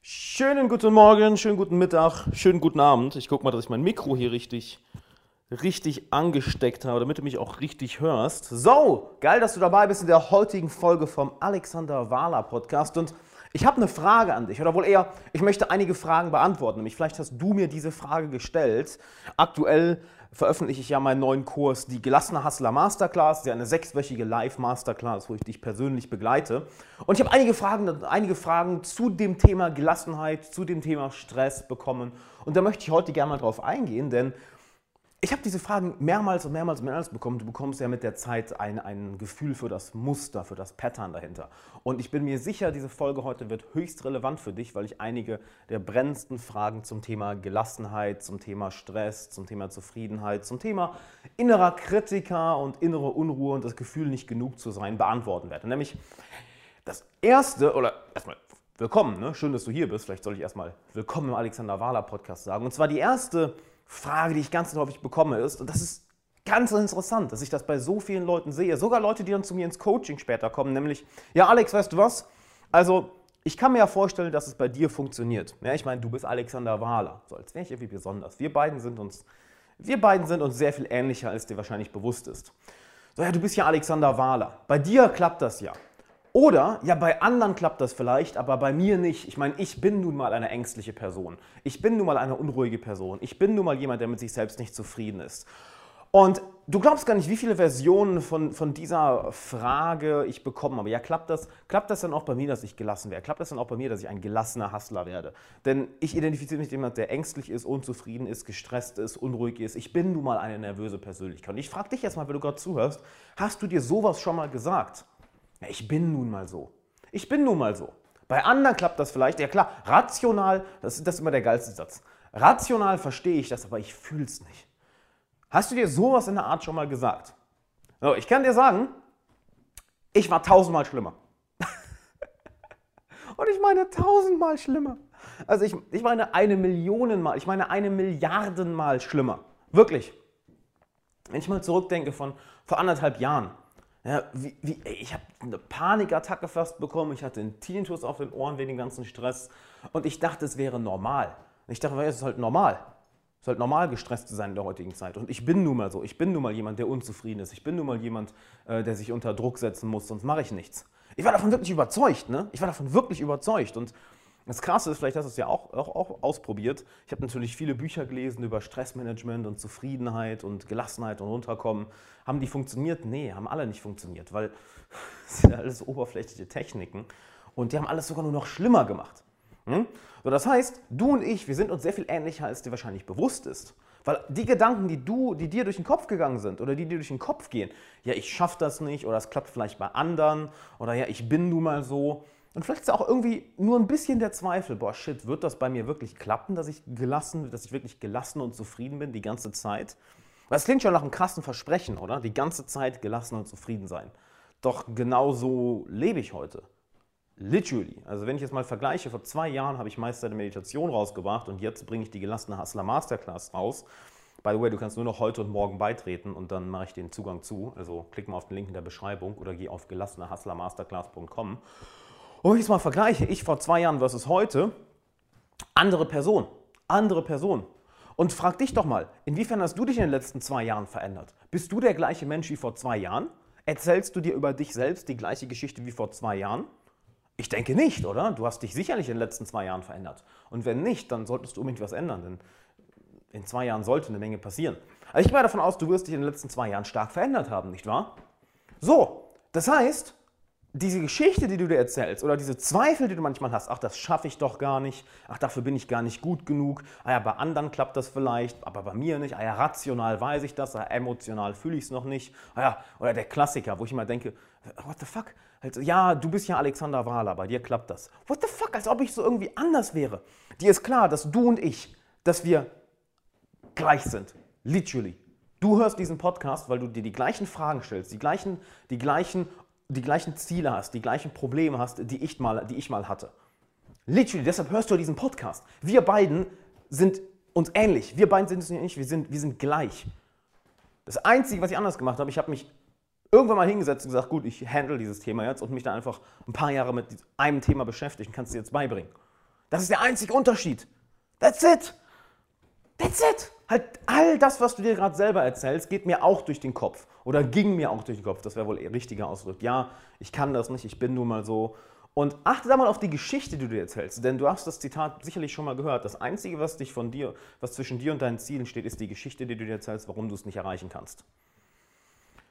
Schönen guten Morgen, schönen guten Mittag, schönen guten Abend. Ich gucke mal, dass ich mein Mikro hier richtig, richtig angesteckt habe, damit du mich auch richtig hörst. So, geil, dass du dabei bist in der heutigen Folge vom Alexander Wahler Podcast. Und ich habe eine Frage an dich, oder wohl eher, ich möchte einige Fragen beantworten. Nämlich, vielleicht hast du mir diese Frage gestellt. Aktuell veröffentliche ich ja meinen neuen Kurs, die Gelassene Hustler Masterclass. Das ist ja eine sechswöchige Live-Masterclass, wo ich dich persönlich begleite. Und ich habe einige Fragen, einige Fragen zu dem Thema Gelassenheit, zu dem Thema Stress bekommen. Und da möchte ich heute gerne mal drauf eingehen, denn ich habe diese Fragen mehrmals und mehrmals und mehrmals bekommen. Du bekommst ja mit der Zeit ein, ein Gefühl für das Muster, für das Pattern dahinter. Und ich bin mir sicher, diese Folge heute wird höchst relevant für dich, weil ich einige der brennendsten Fragen zum Thema Gelassenheit, zum Thema Stress, zum Thema Zufriedenheit, zum Thema innerer Kritiker und innere Unruhe und das Gefühl, nicht genug zu sein, beantworten werde. Nämlich das erste, oder erstmal willkommen, ne? schön, dass du hier bist. Vielleicht soll ich erstmal willkommen im Alexander Wahler Podcast sagen. Und zwar die erste Frage, die ich ganz häufig bekomme, ist, und das ist ganz interessant, dass ich das bei so vielen Leuten sehe, sogar Leute, die dann zu mir ins Coaching später kommen, nämlich, ja Alex, weißt du was? Also, ich kann mir ja vorstellen, dass es bei dir funktioniert. Ja, ich meine, du bist Alexander Wahler, so als wäre ich irgendwie besonders. Wir beiden sind uns, wir beiden sind uns sehr viel ähnlicher, als dir wahrscheinlich bewusst ist. So, ja, du bist ja Alexander Wahler. Bei dir klappt das ja. Oder, ja, bei anderen klappt das vielleicht, aber bei mir nicht. Ich meine, ich bin nun mal eine ängstliche Person. Ich bin nun mal eine unruhige Person. Ich bin nun mal jemand, der mit sich selbst nicht zufrieden ist. Und du glaubst gar nicht, wie viele Versionen von, von dieser Frage ich bekommen habe. Ja, klappt das, klappt das dann auch bei mir, dass ich gelassen werde? Klappt das dann auch bei mir, dass ich ein gelassener Hustler werde? Denn ich identifiziere mich mit jemand, der ängstlich ist, unzufrieden ist, gestresst ist, unruhig ist. Ich bin nun mal eine nervöse Persönlichkeit. Und ich frage dich jetzt mal, wenn du gerade zuhörst, hast du dir sowas schon mal gesagt? Ja, ich bin nun mal so. Ich bin nun mal so. Bei anderen klappt das vielleicht. Ja klar, rational, das, das ist immer der geilste Satz. Rational verstehe ich das, aber ich fühle es nicht. Hast du dir sowas in der Art schon mal gesagt? So, ich kann dir sagen, ich war tausendmal schlimmer. Und ich meine tausendmal schlimmer. Also ich, ich meine eine Millionenmal, ich meine eine Milliardenmal schlimmer. Wirklich. Wenn ich mal zurückdenke von vor anderthalb Jahren, ja, wie, wie, ich habe eine Panikattacke fast bekommen. Ich hatte einen Tinnitus auf den Ohren wegen dem ganzen Stress. Und ich dachte, es wäre normal. Ich dachte, es ist halt normal. Es ist halt normal, gestresst zu sein in der heutigen Zeit. Und ich bin nun mal so. Ich bin nun mal jemand, der unzufrieden ist. Ich bin nun mal jemand, äh, der sich unter Druck setzen muss, sonst mache ich nichts. Ich war davon wirklich überzeugt. Ne? Ich war davon wirklich überzeugt. Und das Krasse ist, vielleicht hast du es ja auch, auch, auch ausprobiert. Ich habe natürlich viele Bücher gelesen über Stressmanagement und Zufriedenheit und Gelassenheit und Runterkommen. Haben die funktioniert? Nee, haben alle nicht funktioniert, weil das sind alles oberflächliche Techniken und die haben alles sogar nur noch schlimmer gemacht. Hm? So, das heißt, du und ich, wir sind uns sehr viel ähnlicher, als dir wahrscheinlich bewusst ist. Weil die Gedanken, die, du, die dir durch den Kopf gegangen sind oder die dir durch den Kopf gehen, ja, ich schaffe das nicht oder es klappt vielleicht bei anderen oder ja, ich bin nun mal so, und vielleicht ist auch irgendwie nur ein bisschen der Zweifel, boah, shit, wird das bei mir wirklich klappen, dass ich gelassen, dass ich wirklich gelassen und zufrieden bin die ganze Zeit? Es klingt schon nach einem krassen Versprechen, oder? Die ganze Zeit gelassen und zufrieden sein. Doch genau so lebe ich heute. Literally. Also wenn ich jetzt mal vergleiche, vor zwei Jahren habe ich Meister der Meditation rausgebracht und jetzt bringe ich die gelassene Hustler Masterclass raus. By the way, du kannst nur noch heute und morgen beitreten und dann mache ich den Zugang zu. Also klick mal auf den Link in der Beschreibung oder geh auf gelassenehustlermasterclass.com. Und wenn ich es mal vergleiche, ich vor zwei Jahren versus heute, andere Person, andere Person. Und frag dich doch mal, inwiefern hast du dich in den letzten zwei Jahren verändert? Bist du der gleiche Mensch wie vor zwei Jahren? Erzählst du dir über dich selbst die gleiche Geschichte wie vor zwei Jahren? Ich denke nicht, oder? Du hast dich sicherlich in den letzten zwei Jahren verändert. Und wenn nicht, dann solltest du unbedingt was ändern, denn in zwei Jahren sollte eine Menge passieren. Also ich gehe davon aus, du wirst dich in den letzten zwei Jahren stark verändert haben, nicht wahr? So, das heißt, diese Geschichte, die du dir erzählst oder diese Zweifel, die du manchmal hast, ach, das schaffe ich doch gar nicht, ach, dafür bin ich gar nicht gut genug, ah ja, bei anderen klappt das vielleicht, aber bei mir nicht, ah ja, rational weiß ich das, ah, emotional fühle ich es noch nicht, ah ja, oder der Klassiker, wo ich immer denke, what the fuck, also, ja, du bist ja Alexander Wahler, bei dir klappt das. What the fuck, als ob ich so irgendwie anders wäre. Dir ist klar, dass du und ich, dass wir gleich sind, literally. Du hörst diesen Podcast, weil du dir die gleichen Fragen stellst, die gleichen, die gleichen die gleichen Ziele hast, die gleichen Probleme hast, die ich mal, die ich mal hatte. Literally, deshalb hörst du diesen Podcast. Wir beiden sind uns ähnlich. Wir beiden sind es nicht, wir sind, wir sind gleich. Das Einzige, was ich anders gemacht habe, ich habe mich irgendwann mal hingesetzt und gesagt, gut, ich handle dieses Thema jetzt und mich da einfach ein paar Jahre mit einem Thema beschäftigen, kannst du dir jetzt beibringen. Das ist der einzige Unterschied. That's it. That's it. Halt all das, was du dir gerade selber erzählst, geht mir auch durch den Kopf. Oder ging mir auch durch den Kopf. Das wäre wohl eher richtiger Ausdruck. Ja, ich kann das nicht, ich bin nun mal so. Und achte da mal auf die Geschichte, die du dir erzählst. Denn du hast das Zitat sicherlich schon mal gehört. Das Einzige, was dich von dir, was zwischen dir und deinen Zielen steht, ist die Geschichte, die du dir erzählst, warum du es nicht erreichen kannst.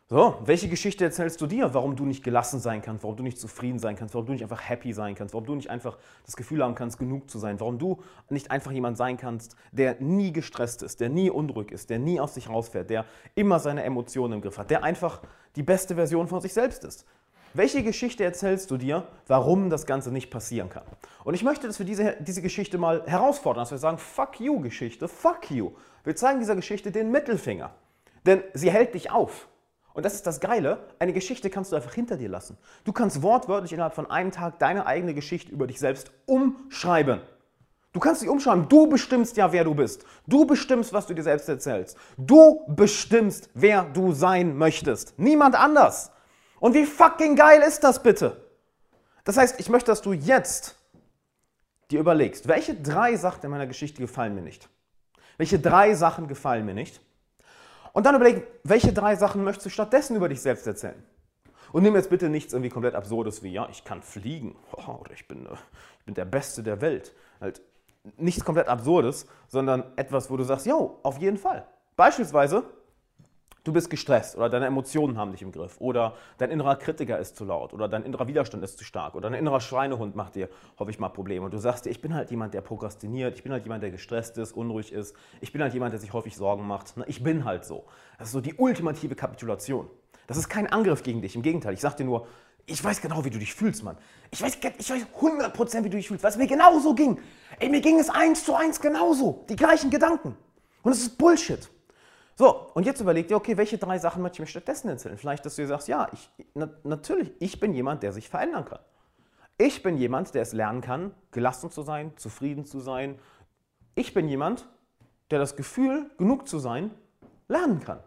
So, welche Geschichte erzählst du dir, warum du nicht gelassen sein kannst, warum du nicht zufrieden sein kannst, warum du nicht einfach happy sein kannst, warum du nicht einfach das Gefühl haben kannst, genug zu sein, warum du nicht einfach jemand sein kannst, der nie gestresst ist, der nie unruhig ist, der nie aus sich rausfährt, der immer seine Emotionen im Griff hat, der einfach die beste Version von sich selbst ist. Welche Geschichte erzählst du dir, warum das Ganze nicht passieren kann? Und ich möchte, dass wir diese, diese Geschichte mal herausfordern, dass wir sagen, fuck you Geschichte, fuck you. Wir zeigen dieser Geschichte den Mittelfinger, denn sie hält dich auf. Und das ist das Geile, eine Geschichte kannst du einfach hinter dir lassen. Du kannst wortwörtlich innerhalb von einem Tag deine eigene Geschichte über dich selbst umschreiben. Du kannst sie umschreiben. Du bestimmst ja, wer du bist. Du bestimmst, was du dir selbst erzählst. Du bestimmst, wer du sein möchtest. Niemand anders. Und wie fucking geil ist das bitte? Das heißt, ich möchte, dass du jetzt dir überlegst, welche drei Sachen in meiner Geschichte gefallen mir nicht? Welche drei Sachen gefallen mir nicht? Und dann überlegen, welche drei Sachen möchtest du stattdessen über dich selbst erzählen? Und nimm jetzt bitte nichts irgendwie komplett Absurdes wie, ja, ich kann fliegen oder ich bin, äh, ich bin der Beste der Welt. Halt nichts komplett Absurdes, sondern etwas, wo du sagst, jo, auf jeden Fall. Beispielsweise, du bist gestresst oder deine Emotionen haben dich im Griff oder dein innerer Kritiker ist zu laut oder dein innerer Widerstand ist zu stark oder dein innerer Schweinehund macht dir, ich mal, Probleme. Und du sagst dir, ich bin halt jemand, der prokrastiniert, ich bin halt jemand, der gestresst ist, unruhig ist, ich bin halt jemand, der sich häufig Sorgen macht. Ich bin halt so. Das ist so die ultimative Kapitulation. Das ist kein Angriff gegen dich, im Gegenteil. Ich sag dir nur, ich weiß genau, wie du dich fühlst, Mann. Ich weiß, ich weiß 100% wie du dich fühlst, es mir genauso ging. Ey, mir ging es eins zu eins genauso. Die gleichen Gedanken. Und es ist Bullshit. So, und jetzt überleg dir, okay, welche drei Sachen möchte ich mir stattdessen erzählen? Vielleicht, dass du dir sagst, ja, ich, na, natürlich, ich bin jemand, der sich verändern kann. Ich bin jemand, der es lernen kann, gelassen zu sein, zufrieden zu sein. Ich bin jemand, der das Gefühl, genug zu sein, lernen kann.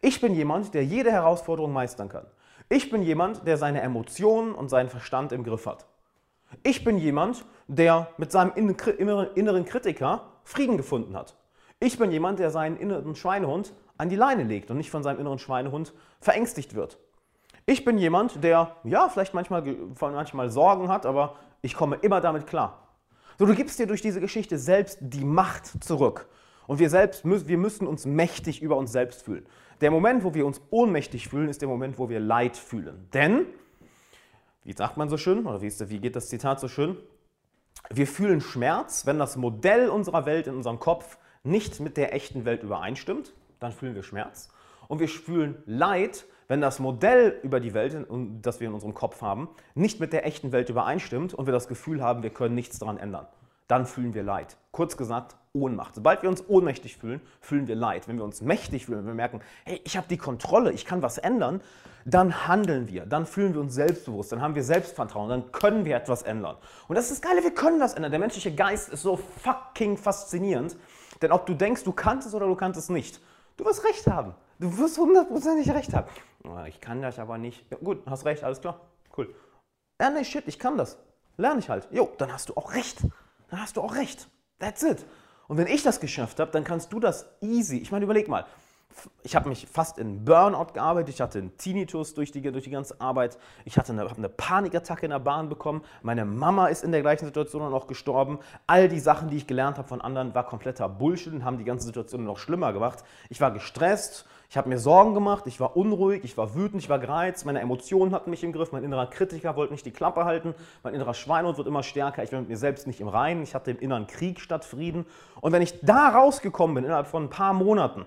Ich bin jemand, der jede Herausforderung meistern kann. Ich bin jemand, der seine Emotionen und seinen Verstand im Griff hat. Ich bin jemand, der mit seinem inneren Kritiker Frieden gefunden hat. Ich bin jemand, der seinen inneren Schweinehund an die Leine legt und nicht von seinem inneren Schweinehund verängstigt wird. Ich bin jemand, der ja vielleicht manchmal, manchmal Sorgen hat, aber ich komme immer damit klar. So, du gibst dir durch diese Geschichte selbst die Macht zurück. Und wir selbst, wir müssen uns mächtig über uns selbst fühlen. Der Moment, wo wir uns ohnmächtig fühlen, ist der Moment, wo wir Leid fühlen. Denn, wie sagt man so schön, oder wie, ist, wie geht das Zitat so schön? Wir fühlen Schmerz, wenn das Modell unserer Welt in unserem Kopf nicht mit der echten Welt übereinstimmt, dann fühlen wir Schmerz. Und wir fühlen Leid, wenn das Modell über die Welt, das wir in unserem Kopf haben, nicht mit der echten Welt übereinstimmt und wir das Gefühl haben, wir können nichts daran ändern. Dann fühlen wir Leid. Kurz gesagt, Ohnmacht. Sobald wir uns ohnmächtig fühlen, fühlen wir Leid. Wenn wir uns mächtig fühlen, wenn wir merken, hey, ich habe die Kontrolle, ich kann was ändern, dann handeln wir, dann fühlen wir uns selbstbewusst, dann haben wir Selbstvertrauen, dann können wir etwas ändern. Und das ist das Geile, wir können was ändern. Der menschliche Geist ist so fucking faszinierend. Denn ob du denkst, du kannst es oder du kannst es nicht, du wirst recht haben. Du wirst hundertprozentig recht haben. Ich kann das aber nicht. Ja, gut, hast recht, alles klar. Cool. Ja, nee, shit, ich kann das. Lerne ich halt. Jo, dann hast du auch recht. Dann hast du auch recht. That's it. Und wenn ich das geschafft habe, dann kannst du das easy. Ich meine, überleg mal ich habe mich fast in Burnout gearbeitet, ich hatte einen Tinnitus durch die, durch die ganze Arbeit, ich hatte eine, eine Panikattacke in der Bahn bekommen, meine Mama ist in der gleichen Situation noch gestorben. All die Sachen, die ich gelernt habe von anderen, war kompletter Bullshit und haben die ganze Situation noch schlimmer gemacht. Ich war gestresst, ich habe mir Sorgen gemacht, ich war unruhig, ich war wütend, ich war gereizt, meine Emotionen hatten mich im Griff, mein innerer Kritiker wollte nicht die Klappe halten, mein innerer Schweinhund wird immer stärker, ich war mit mir selbst nicht im Reinen, ich hatte im inneren Krieg statt Frieden. Und wenn ich da rausgekommen bin, innerhalb von ein paar Monaten,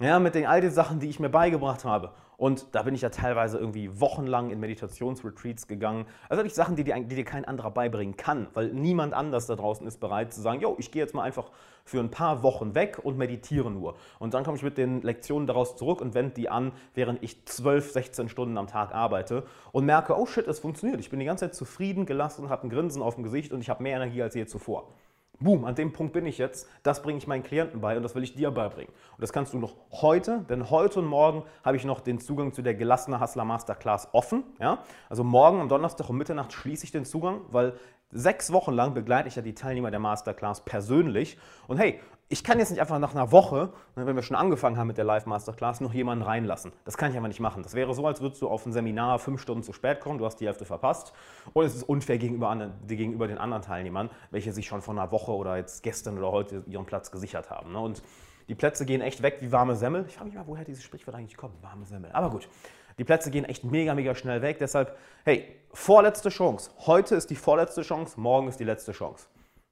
ja, mit den all den Sachen, die ich mir beigebracht habe. Und da bin ich ja teilweise irgendwie wochenlang in Meditationsretreats gegangen. Also wirklich Sachen, die dir, die dir kein anderer beibringen kann, weil niemand anders da draußen ist bereit zu sagen, jo, ich gehe jetzt mal einfach für ein paar Wochen weg und meditiere nur. Und dann komme ich mit den Lektionen daraus zurück und wende die an, während ich 12, 16 Stunden am Tag arbeite und merke, oh shit, es funktioniert. Ich bin die ganze Zeit zufrieden, gelassen, habe ein Grinsen auf dem Gesicht und ich habe mehr Energie als je zuvor. Boom, an dem Punkt bin ich jetzt. Das bringe ich meinen Klienten bei und das will ich dir beibringen. Und das kannst du noch heute, denn heute und morgen habe ich noch den Zugang zu der gelassene Hustler Masterclass offen. Ja? Also morgen am Donnerstag um Mitternacht schließe ich den Zugang, weil Sechs Wochen lang begleite ich ja die Teilnehmer der Masterclass persönlich. Und hey, ich kann jetzt nicht einfach nach einer Woche, ne, wenn wir schon angefangen haben mit der Live-Masterclass, noch jemanden reinlassen. Das kann ich aber nicht machen. Das wäre so, als würdest du auf ein Seminar fünf Stunden zu spät kommen, du hast die Hälfte verpasst. Und es ist unfair gegenüber, gegenüber den anderen Teilnehmern, welche sich schon vor einer Woche oder jetzt gestern oder heute ihren Platz gesichert haben. Ne? Und die Plätze gehen echt weg wie warme Semmel. Ich frage mich mal, woher dieses Sprichwort eigentlich kommt, warme Semmel. Aber gut, die Plätze gehen echt mega, mega schnell weg. Deshalb, hey, vorletzte Chance. Heute ist die vorletzte Chance, morgen ist die letzte Chance.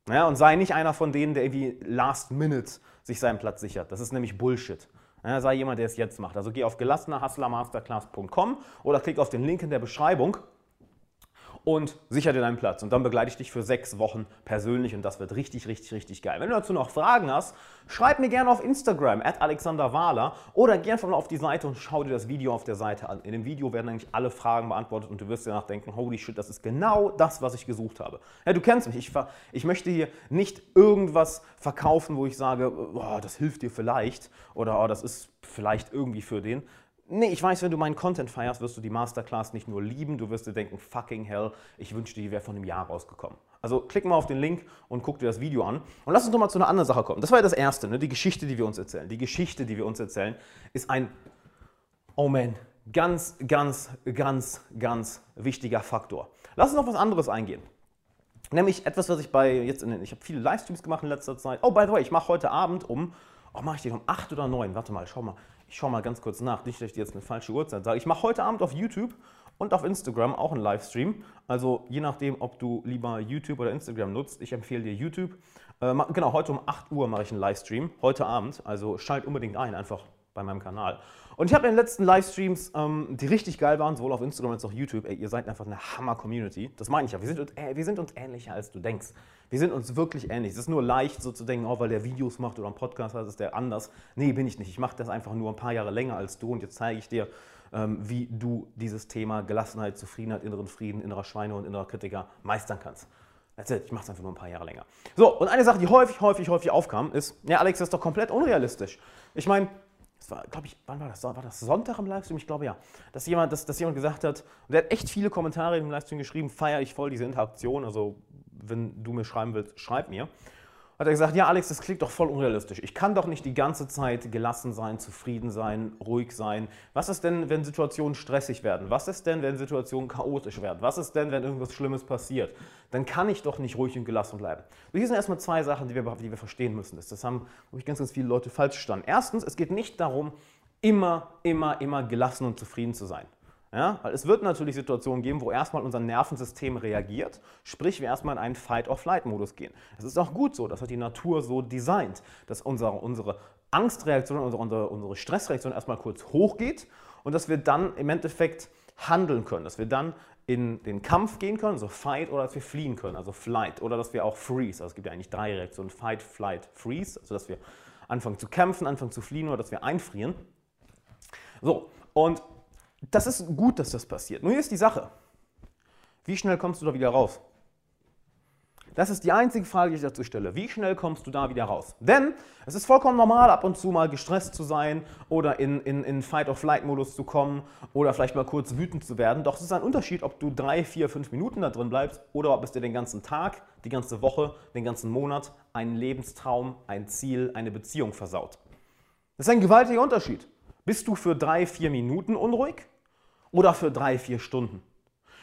Ja, und sei nicht einer von denen, der irgendwie last minute sich seinen Platz sichert. Das ist nämlich Bullshit. Ja, sei jemand, der es jetzt macht. Also geh auf gelassenerhustlermasterclass.com oder klick auf den Link in der Beschreibung und sicher dir deinen Platz. Und dann begleite ich dich für sechs Wochen persönlich und das wird richtig, richtig, richtig geil. Wenn du dazu noch Fragen hast, schreib mir gerne auf Instagram, at Alexander Wahler oder einfach mal auf die Seite und schau dir das Video auf der Seite an. In dem Video werden eigentlich alle Fragen beantwortet und du wirst dir nachdenken, holy shit, das ist genau das, was ich gesucht habe. Ja, du kennst mich, ich, ich möchte hier nicht irgendwas verkaufen, wo ich sage, oh, das hilft dir vielleicht oder oh, das ist vielleicht irgendwie für den, Nee, ich weiß, wenn du meinen Content feierst, wirst du die Masterclass nicht nur lieben, du wirst dir denken, fucking hell, ich wünschte, die wäre von einem Jahr rausgekommen. Also klick mal auf den Link und guck dir das Video an. Und lass uns doch mal zu einer anderen Sache kommen. Das war ja das Erste, ne? die Geschichte, die wir uns erzählen. Die Geschichte, die wir uns erzählen, ist ein, oh man, ganz, ganz, ganz, ganz wichtiger Faktor. Lass uns auf was anderes eingehen. Nämlich etwas, was ich bei jetzt in den, ich habe viele Livestreams gemacht in letzter Zeit. Oh, by the way, ich mache heute Abend um, oh, mache ich den um 8 oder 9? Warte mal, schau mal. Ich schaue mal ganz kurz nach, nicht, dass ich jetzt eine falsche Uhrzeit sage. Ich mache heute Abend auf YouTube und auf Instagram auch einen Livestream. Also je nachdem, ob du lieber YouTube oder Instagram nutzt. Ich empfehle dir YouTube. Äh, genau, heute um 8 Uhr mache ich einen Livestream. Heute Abend. Also schalt unbedingt ein, einfach bei meinem Kanal. Und ich habe in den letzten Livestreams, ähm, die richtig geil waren, sowohl auf Instagram als auch YouTube, ey, ihr seid einfach eine Hammer-Community. Das meine ich ja. Wir sind, äh, wir sind uns ähnlicher, als du denkst. Wir sind uns wirklich ähnlich. Es ist nur leicht, so zu denken, oh, weil der Videos macht oder einen Podcast hat, ist der anders. Nee, bin ich nicht. Ich mache das einfach nur ein paar Jahre länger als du und jetzt zeige ich dir, ähm, wie du dieses Thema Gelassenheit, Zufriedenheit, inneren Frieden, innerer Schweine und innerer Kritiker meistern kannst. That's it. Ich mache es einfach nur ein paar Jahre länger. So, und eine Sache, die häufig, häufig, häufig aufkam, ist, ja, Alex, das ist doch komplett unrealistisch. Ich meine, das war, glaube ich, wann war das? War das Sonntag im Livestream? Ich glaube ja. Dass jemand, dass, dass jemand gesagt hat, und der hat echt viele Kommentare im Livestream geschrieben, feiere ich voll diese Interaktion. Also, wenn du mir schreiben willst, schreib mir hat er gesagt, ja Alex, das klingt doch voll unrealistisch. Ich kann doch nicht die ganze Zeit gelassen sein, zufrieden sein, ruhig sein. Was ist denn, wenn Situationen stressig werden? Was ist denn, wenn Situationen chaotisch werden? Was ist denn, wenn irgendwas Schlimmes passiert? Dann kann ich doch nicht ruhig und gelassen bleiben. So, hier sind erstmal zwei Sachen, die wir, die wir verstehen müssen. Das, das haben, glaube ich, ganz, ganz viele Leute falsch verstanden. Erstens, es geht nicht darum, immer, immer, immer gelassen und zufrieden zu sein. Ja, weil es wird natürlich Situationen geben, wo erstmal unser Nervensystem reagiert, sprich wir erstmal in einen Fight-or-Flight-Modus gehen. Es ist auch gut so, das hat die Natur so designt, dass unsere, unsere Angstreaktion, unsere, unsere Stressreaktion erstmal kurz hochgeht und dass wir dann im Endeffekt handeln können, dass wir dann in den Kampf gehen können, also Fight, oder dass wir fliehen können, also Flight, oder dass wir auch Freeze, also es gibt ja eigentlich drei Reaktionen, Fight, Flight, Freeze, also dass wir anfangen zu kämpfen, anfangen zu fliehen oder dass wir einfrieren. So, und das ist gut, dass das passiert. Nur hier ist die Sache. Wie schnell kommst du da wieder raus? Das ist die einzige Frage, die ich dazu stelle. Wie schnell kommst du da wieder raus? Denn es ist vollkommen normal, ab und zu mal gestresst zu sein oder in, in, in Fight-or-Flight-Modus zu kommen oder vielleicht mal kurz wütend zu werden. Doch es ist ein Unterschied, ob du drei, vier, fünf Minuten da drin bleibst oder ob es dir den ganzen Tag, die ganze Woche, den ganzen Monat einen Lebenstraum, ein Ziel, eine Beziehung versaut. Das ist ein gewaltiger Unterschied. Bist du für drei, vier Minuten unruhig oder für drei, vier Stunden?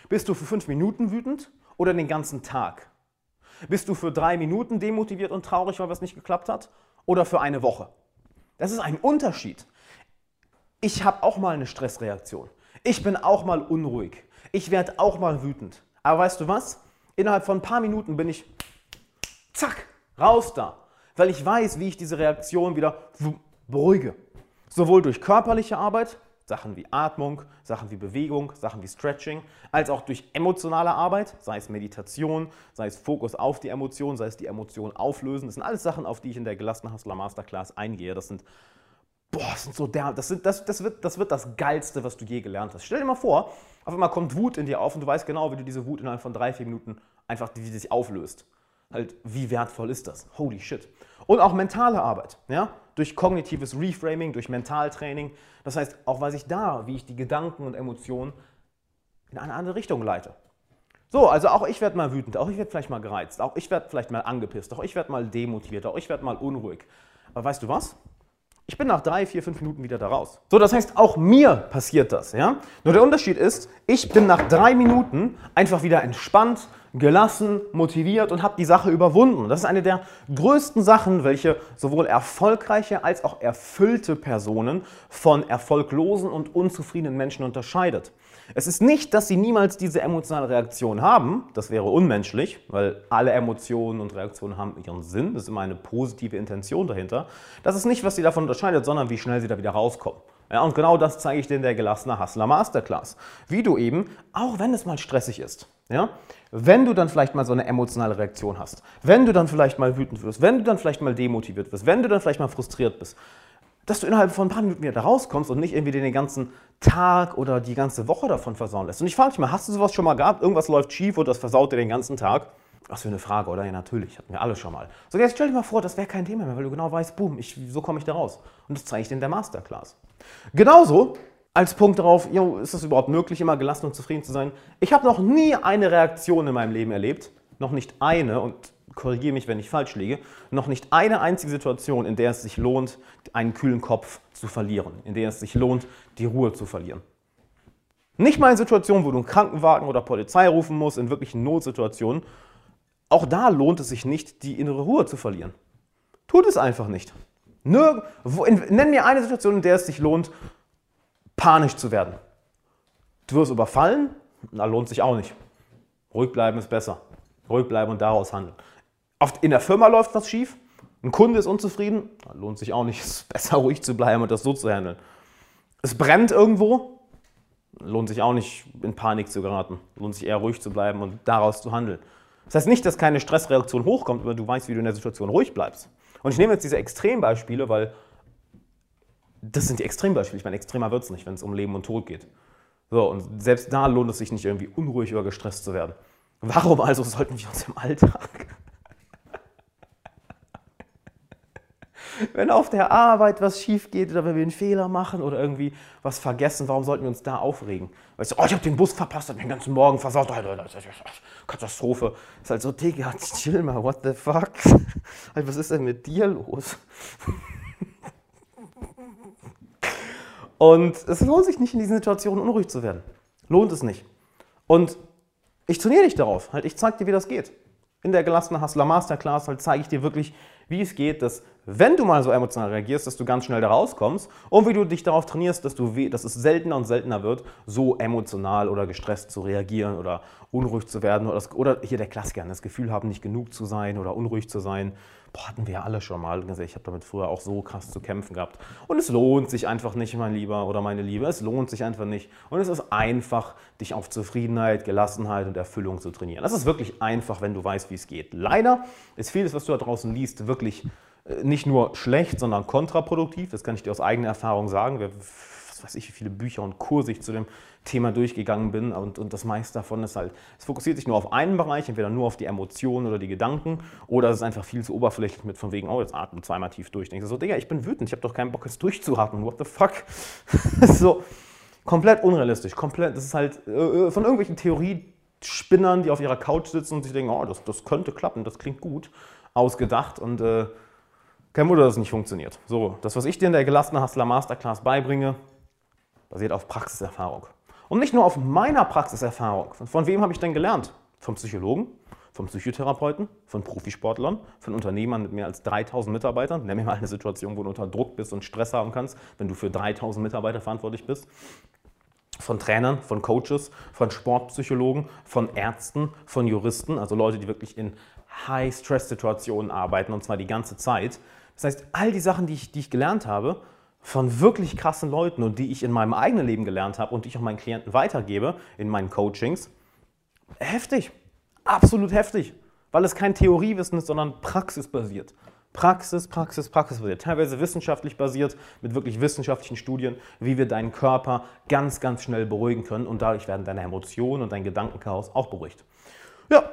Bist du für fünf Minuten wütend oder den ganzen Tag? Bist du für drei Minuten demotiviert und traurig, weil was nicht geklappt hat oder für eine Woche? Das ist ein Unterschied. Ich habe auch mal eine Stressreaktion. Ich bin auch mal unruhig. Ich werde auch mal wütend. Aber weißt du was? Innerhalb von ein paar Minuten bin ich zack, raus da. Weil ich weiß, wie ich diese Reaktion wieder beruhige. Sowohl durch körperliche Arbeit, Sachen wie Atmung, Sachen wie Bewegung, Sachen wie Stretching, als auch durch emotionale Arbeit, sei es Meditation, sei es Fokus auf die Emotion, sei es die Emotion auflösen. Das sind alles Sachen, auf die ich in der Gelassen Hustler Masterclass eingehe. Das sind, boah, das sind so der, das, sind, das, das, wird, das wird das Geilste, was du je gelernt hast. Stell dir mal vor, auf einmal kommt Wut in dir auf und du weißt genau, wie du diese Wut innerhalb von drei, vier Minuten einfach, wie sie sich auflöst. Halt, wie wertvoll ist das? Holy shit. Und auch mentale Arbeit, ja? Durch kognitives Reframing, durch Mentaltraining. Das heißt, auch weiß ich da, wie ich die Gedanken und Emotionen in eine andere Richtung leite. So, also auch ich werde mal wütend, auch ich werde vielleicht mal gereizt, auch ich werde vielleicht mal angepisst, auch ich werde mal demotiviert, auch ich werde mal unruhig. Aber weißt du was? Ich bin nach drei, vier, fünf Minuten wieder da raus. So, das heißt, auch mir passiert das, ja? Nur der Unterschied ist, ich bin nach drei Minuten einfach wieder entspannt, gelassen, motiviert und habe die Sache überwunden. Das ist eine der größten Sachen, welche sowohl erfolgreiche als auch erfüllte Personen von erfolglosen und unzufriedenen Menschen unterscheidet. Es ist nicht, dass sie niemals diese emotionale Reaktion haben, das wäre unmenschlich, weil alle Emotionen und Reaktionen haben ihren Sinn, das ist immer eine positive Intention dahinter. Das ist nicht, was sie davon unterscheidet, sondern wie schnell sie da wieder rauskommen. Ja, und genau das zeige ich dir in der gelassene Hustler Masterclass. Wie du eben, auch wenn es mal stressig ist, ja, wenn du dann vielleicht mal so eine emotionale Reaktion hast, wenn du dann vielleicht mal wütend wirst, wenn du dann vielleicht mal demotiviert wirst, wenn du dann vielleicht mal frustriert bist, dass du innerhalb von ein paar Minuten wieder da rauskommst und nicht irgendwie den ganzen Tag oder die ganze Woche davon versauen lässt. Und ich frage dich mal, hast du sowas schon mal gehabt? Irgendwas läuft schief und das versaut dir den ganzen Tag? Was für eine Frage, oder? Ja, natürlich, hatten wir alle schon mal. So, jetzt stell dir mal vor, das wäre kein Thema mehr, weil du genau weißt, boom, ich, so komme ich da raus. Und das zeige ich dir in der Masterclass. Genauso als Punkt darauf, yo, ist es überhaupt möglich, immer gelassen und zufrieden zu sein? Ich habe noch nie eine Reaktion in meinem Leben erlebt, noch nicht eine, und korrigiere mich, wenn ich falsch liege, noch nicht eine einzige Situation, in der es sich lohnt, einen kühlen Kopf zu verlieren, in der es sich lohnt, die Ruhe zu verlieren. Nicht mal in Situationen, wo du einen Krankenwagen oder Polizei rufen musst, in wirklichen Notsituationen. Auch da lohnt es sich nicht, die innere Ruhe zu verlieren. Tut es einfach nicht. Nirg wo, in, nenn mir eine Situation, in der es sich lohnt, panisch zu werden. Du wirst überfallen, da lohnt sich auch nicht. Ruhig bleiben ist besser. Ruhig bleiben und daraus handeln. Oft in der Firma läuft was schief, ein Kunde ist unzufrieden, lohnt sich auch nicht. Es ist besser, ruhig zu bleiben und das so zu handeln. Es brennt irgendwo, lohnt sich auch nicht, in Panik zu geraten. Lohnt sich eher ruhig zu bleiben und daraus zu handeln. Das heißt nicht, dass keine Stressreaktion hochkommt, aber du weißt, wie du in der Situation ruhig bleibst. Und ich nehme jetzt diese Extrembeispiele, weil das sind die Extrembeispiele. Ich meine, extremer wird es nicht, wenn es um Leben und Tod geht. So, und selbst da lohnt es sich nicht irgendwie unruhig oder gestresst zu werden. Warum also sollten wir uns im Alltag wenn auf der Arbeit was schief geht oder wenn wir einen Fehler machen oder irgendwie was vergessen, warum sollten wir uns da aufregen? Weißt du, oh, ich habe den Bus verpasst, habe den ganzen Morgen versaut, Katastrophe. Ist halt so, Digga, chill mal, what the fuck? Was ist denn mit dir los? Und es lohnt sich nicht, in diesen Situationen unruhig zu werden. Lohnt es nicht. Und ich trainiere dich darauf. Halt, ich zeige dir, wie das geht. In der gelassenen Hustler Masterclass halt zeige ich dir wirklich, wie es geht, dass wenn du mal so emotional reagierst, dass du ganz schnell da rauskommst und wie du dich darauf trainierst, dass, du, dass es seltener und seltener wird, so emotional oder gestresst zu reagieren oder unruhig zu werden oder, das, oder hier der Klassiker, das Gefühl haben, nicht genug zu sein oder unruhig zu sein. Boah, hatten wir ja alle schon mal. Ich habe damit früher auch so krass zu kämpfen gehabt. Und es lohnt sich einfach nicht, mein Lieber oder meine Liebe. Es lohnt sich einfach nicht. Und es ist einfach, dich auf Zufriedenheit, Gelassenheit und Erfüllung zu trainieren. Das ist wirklich einfach, wenn du weißt, wie es geht. Leider ist vieles, was du da draußen liest, wirklich nicht nur schlecht, sondern kontraproduktiv. Das kann ich dir aus eigener Erfahrung sagen. Was weiß ich, wie viele Bücher und Kurse ich zu dem Thema durchgegangen bin. Und, und das meiste davon ist halt, es fokussiert sich nur auf einen Bereich, entweder nur auf die Emotionen oder die Gedanken, oder es ist einfach viel zu oberflächlich mit von wegen, oh, jetzt atmen zweimal tief durch. Denkst du so, Digga, ich bin wütend, ich habe doch keinen Bock, jetzt durchzuatmen. What the fuck? so, komplett unrealistisch. Komplett, das ist halt äh, von irgendwelchen Theoriespinnern, die auf ihrer Couch sitzen und sich denken, oh, das, das könnte klappen, das klingt gut, ausgedacht und äh, kein Wunder, dass es nicht funktioniert. So, das, was ich dir in der gelassenen Hustler Masterclass beibringe, basiert auf Praxiserfahrung. Und nicht nur auf meiner Praxiserfahrung. Von wem habe ich denn gelernt? Von Psychologen, von Psychotherapeuten, von Profisportlern, von Unternehmern mit mehr als 3000 Mitarbeitern. Nimm mir mal eine Situation, wo du unter Druck bist und Stress haben kannst, wenn du für 3000 Mitarbeiter verantwortlich bist. Von Trainern, von Coaches, von Sportpsychologen, von Ärzten, von Juristen, also Leute, die wirklich in High-Stress-Situationen arbeiten und zwar die ganze Zeit. Das heißt, all die Sachen, die ich, die ich gelernt habe, von wirklich krassen Leuten und die ich in meinem eigenen Leben gelernt habe und die ich auch meinen Klienten weitergebe in meinen Coachings, heftig, absolut heftig, weil es kein Theoriewissen ist, sondern praxisbasiert. Praxis, Praxis, Praxis basiert. Teilweise wissenschaftlich basiert, mit wirklich wissenschaftlichen Studien, wie wir deinen Körper ganz, ganz schnell beruhigen können und dadurch werden deine Emotionen und dein Gedankenchaos auch beruhigt. Ja,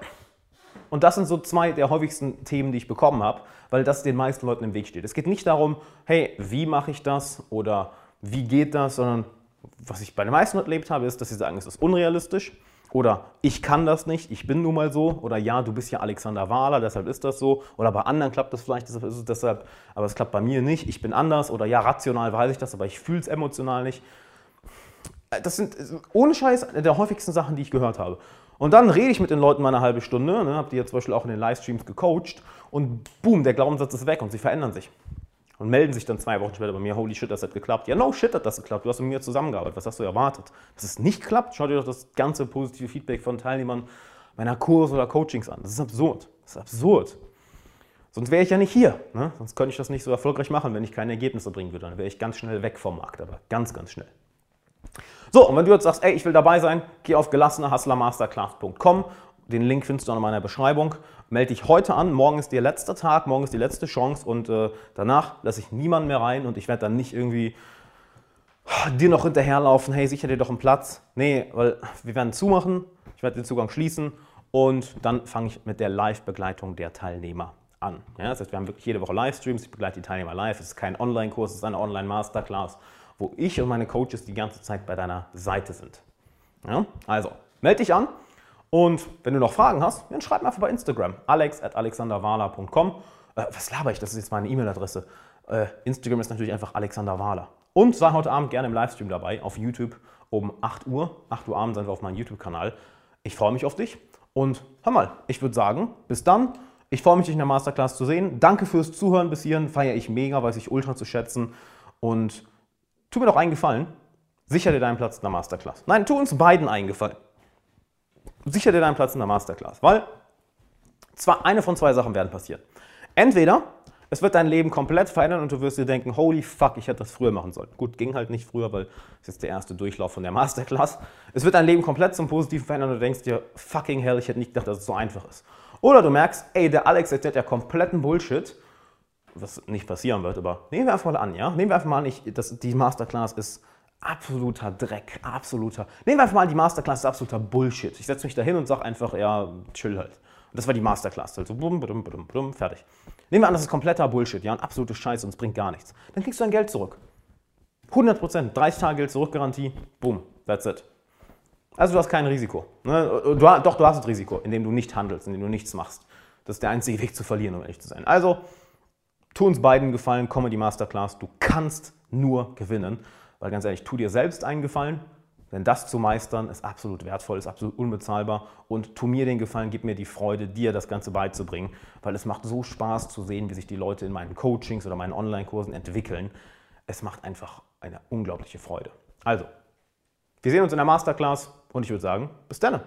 und das sind so zwei der häufigsten Themen, die ich bekommen habe, weil das den meisten Leuten im Weg steht. Es geht nicht darum, hey, wie mache ich das oder wie geht das, sondern was ich bei den meisten erlebt habe, ist, dass sie sagen, es ist unrealistisch Oder ich kann das nicht, ich bin nun mal so. Oder ja, du bist ja Alexander Wahler, deshalb ist das so. Oder bei anderen klappt das vielleicht, deshalb ist es deshalb, aber es klappt bei mir nicht, ich bin anders. Oder ja, rational weiß ich das, aber ich fühle es emotional nicht. Das sind ohne Scheiß der häufigsten Sachen, die ich gehört habe. Und dann rede ich mit den Leuten mal eine halbe Stunde, ne, habe die ja zum Beispiel auch in den Livestreams gecoacht und boom, der Glaubenssatz ist weg und sie verändern sich und melden sich dann zwei Wochen später bei mir, holy shit, das hat geklappt. Ja, no shit hat das geklappt, du hast mit mir zusammengearbeitet, was hast du erwartet? Dass es nicht klappt, schau dir doch das ganze positive Feedback von Teilnehmern meiner Kurse oder Coachings an. Das ist absurd, das ist absurd. Sonst wäre ich ja nicht hier, ne? sonst könnte ich das nicht so erfolgreich machen, wenn ich keine Ergebnisse bringen würde. Dann wäre ich ganz schnell weg vom Markt, aber ganz, ganz schnell. So, und wenn du jetzt sagst, ey, ich will dabei sein, geh auf gelassenerhustlermasterclass.com. Den Link findest du in meiner Beschreibung melde dich heute an, morgen ist der letzte Tag, morgen ist die letzte Chance und äh, danach lasse ich niemanden mehr rein und ich werde dann nicht irgendwie dir noch hinterherlaufen, hey, sicher dir doch einen Platz. Nee, weil wir werden zumachen, ich werde den Zugang schließen und dann fange ich mit der Live-Begleitung der Teilnehmer an. Ja, das heißt, wir haben wirklich jede Woche Livestreams, ich begleite die Teilnehmer live, es ist kein Online-Kurs, es ist eine Online-Masterclass, wo ich und meine Coaches die ganze Zeit bei deiner Seite sind. Ja, also, melde dich an. Und wenn du noch Fragen hast, dann schreib mir einfach bei Instagram. alex at alexanderwala.com. Äh, was laber ich? Das ist jetzt meine E-Mail-Adresse. Äh, Instagram ist natürlich einfach Alexander Wahler. Und sei heute Abend gerne im Livestream dabei auf YouTube um 8 Uhr. 8 Uhr Abend sind wir auf meinem YouTube-Kanal. Ich freue mich auf dich. Und hör mal, ich würde sagen, bis dann. Ich freue mich, dich in der Masterclass zu sehen. Danke fürs Zuhören bis hierhin. Feiere ich mega, weiß ich ultra zu schätzen. Und tu mir doch einen Gefallen. Sicher dir deinen Platz in der Masterclass. Nein, tu uns beiden einen Gefallen sicher dir deinen Platz in der Masterclass, weil zwar eine von zwei Sachen werden passieren. Entweder es wird dein Leben komplett verändern und du wirst dir denken, holy fuck, ich hätte das früher machen sollen. Gut, ging halt nicht früher, weil es ist der erste Durchlauf von der Masterclass. Es wird dein Leben komplett zum Positiven verändern und du denkst dir, fucking hell, ich hätte nicht gedacht, dass es so einfach ist. Oder du merkst, ey, der Alex erzählt ja kompletten Bullshit, was nicht passieren wird, aber nehmen wir einfach mal an, ja? Nehmen wir einfach mal an, ich, das, die Masterclass ist absoluter Dreck, absoluter. Nehmen wir einfach mal die Masterclass, ist absoluter Bullshit. Ich setze mich da hin und sage einfach, ja, chill halt. Und das war die Masterclass, also bum, bum, bum, bum, fertig. Nehmen wir an, das ist kompletter Bullshit, ja, und absolute Scheiße und es bringt gar nichts. Dann kriegst du dein Geld zurück. 100%, 30 Tage Geld zurück-Garantie, boom, that's it. Also du hast kein Risiko. Ne? Du, doch, du hast ein Risiko, indem du nicht handelst, indem du nichts machst. Das ist der einzige Weg zu verlieren, um ehrlich zu sein. Also, tu uns beiden Gefallen, komme die Masterclass. Du kannst nur gewinnen. Weil ganz ehrlich, tu dir selbst einen Gefallen, denn das zu meistern ist absolut wertvoll, ist absolut unbezahlbar. Und tu mir den Gefallen, gib mir die Freude, dir das Ganze beizubringen, weil es macht so Spaß zu sehen, wie sich die Leute in meinen Coachings oder meinen Online-Kursen entwickeln. Es macht einfach eine unglaubliche Freude. Also, wir sehen uns in der Masterclass und ich würde sagen, bis dann.